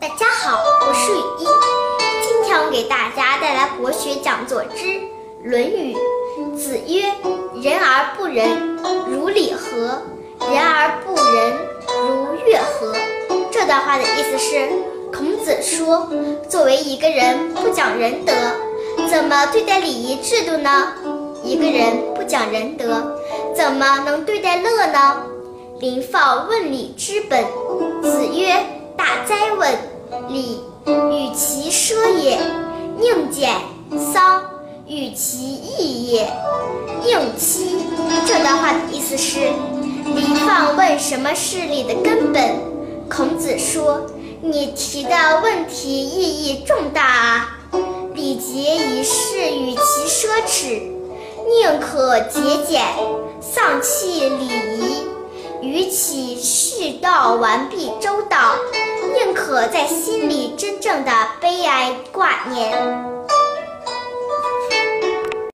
大家好，我是雨衣。今天我给大家带来国学讲座之《论语》。子曰：“人而不仁，如礼何；人而不仁，如乐何。”这段话的意思是，孔子说，作为一个人不讲仁德，怎么对待礼仪制度呢？一个人不讲仁德，怎么能对待乐呢？临放问礼之本。子曰：“大哉问！礼，与其奢也；宁俭，丧，与其义也。宁戚。”这段话的意思是，礼放问什么是礼的根本？孔子说：“你提的问题意义重大啊！礼节仪式与其奢侈，宁可节俭，丧弃礼仪。”与其世道完毕周到，和在心里真正的悲哀挂念。